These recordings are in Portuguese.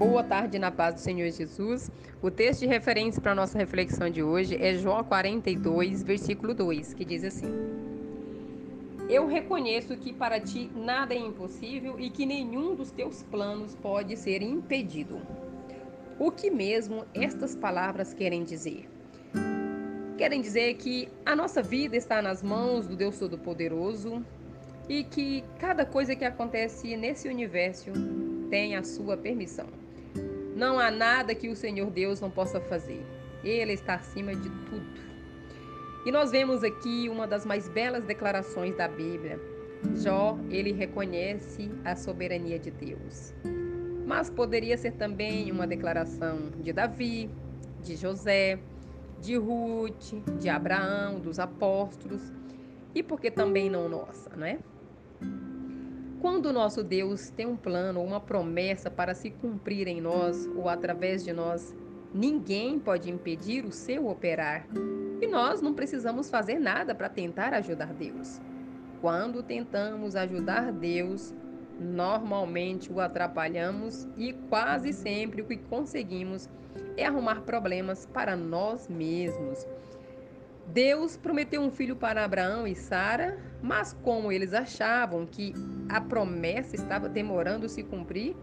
Boa tarde na paz do Senhor Jesus. O texto de referência para a nossa reflexão de hoje é Jó 42, versículo 2, que diz assim: Eu reconheço que para ti nada é impossível e que nenhum dos teus planos pode ser impedido. O que mesmo estas palavras querem dizer? Querem dizer que a nossa vida está nas mãos do Deus Todo-Poderoso e que cada coisa que acontece nesse universo tem a sua permissão. Não há nada que o Senhor Deus não possa fazer. Ele está acima de tudo. E nós vemos aqui uma das mais belas declarações da Bíblia. Jó, ele reconhece a soberania de Deus. Mas poderia ser também uma declaração de Davi, de José, de Ruth, de Abraão, dos apóstolos, e porque também não nossa, não é? Quando o nosso Deus tem um plano ou uma promessa para se cumprir em nós ou através de nós, ninguém pode impedir o seu operar. E nós não precisamos fazer nada para tentar ajudar Deus. Quando tentamos ajudar Deus, normalmente o atrapalhamos e quase sempre o que conseguimos é arrumar problemas para nós mesmos. Deus prometeu um filho para Abraão e Sara, mas como eles achavam que a promessa estava demorando se cumprir,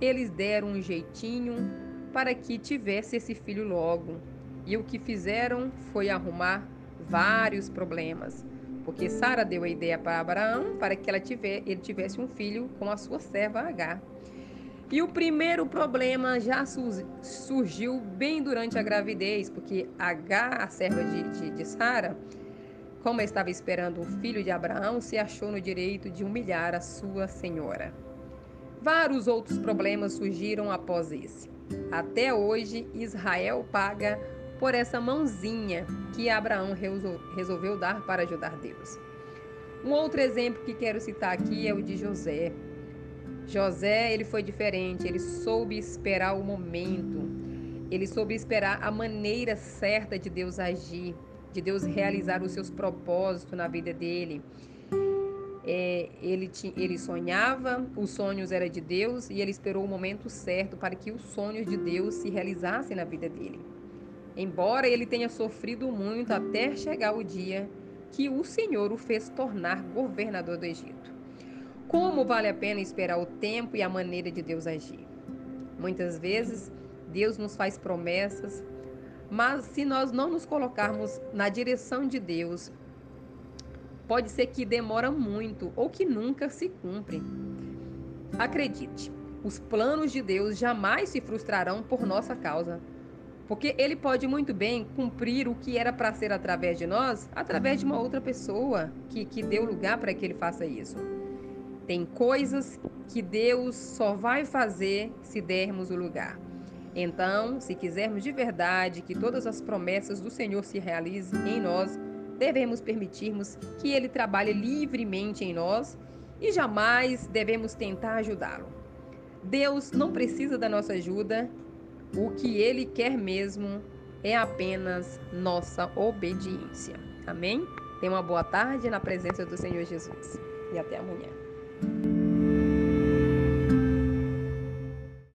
eles deram um jeitinho para que tivesse esse filho logo. E o que fizeram foi arrumar vários problemas, porque Sara deu a ideia para Abraão para que ela tiver, ele tivesse um filho com a sua serva Agar. E o primeiro problema já surgiu bem durante a gravidez, porque Agar, a serva de, de, de Sara, como estava esperando o filho de Abraão, se achou no direito de humilhar a sua senhora. Vários outros problemas surgiram após esse. Até hoje, Israel paga por essa mãozinha que Abraão resolveu dar para ajudar Deus. Um outro exemplo que quero citar aqui é o de José. José, ele foi diferente, ele soube esperar o momento, ele soube esperar a maneira certa de Deus agir, de Deus realizar os seus propósitos na vida dele. É, ele, ele sonhava, os sonhos eram de Deus e ele esperou o momento certo para que os sonhos de Deus se realizassem na vida dele. Embora ele tenha sofrido muito até chegar o dia que o Senhor o fez tornar governador do Egito. Como vale a pena esperar o tempo e a maneira de Deus agir? Muitas vezes, Deus nos faz promessas, mas se nós não nos colocarmos na direção de Deus, pode ser que demora muito ou que nunca se cumpre. Acredite, os planos de Deus jamais se frustrarão por nossa causa, porque ele pode muito bem cumprir o que era para ser através de nós, através de uma outra pessoa que, que deu lugar para que ele faça isso. Tem coisas que Deus só vai fazer se dermos o lugar. Então, se quisermos de verdade que todas as promessas do Senhor se realizem em nós, devemos permitirmos que Ele trabalhe livremente em nós e jamais devemos tentar ajudá-lo. Deus não precisa da nossa ajuda, o que Ele quer mesmo é apenas nossa obediência. Amém? Tenha uma boa tarde na presença do Senhor Jesus e até amanhã.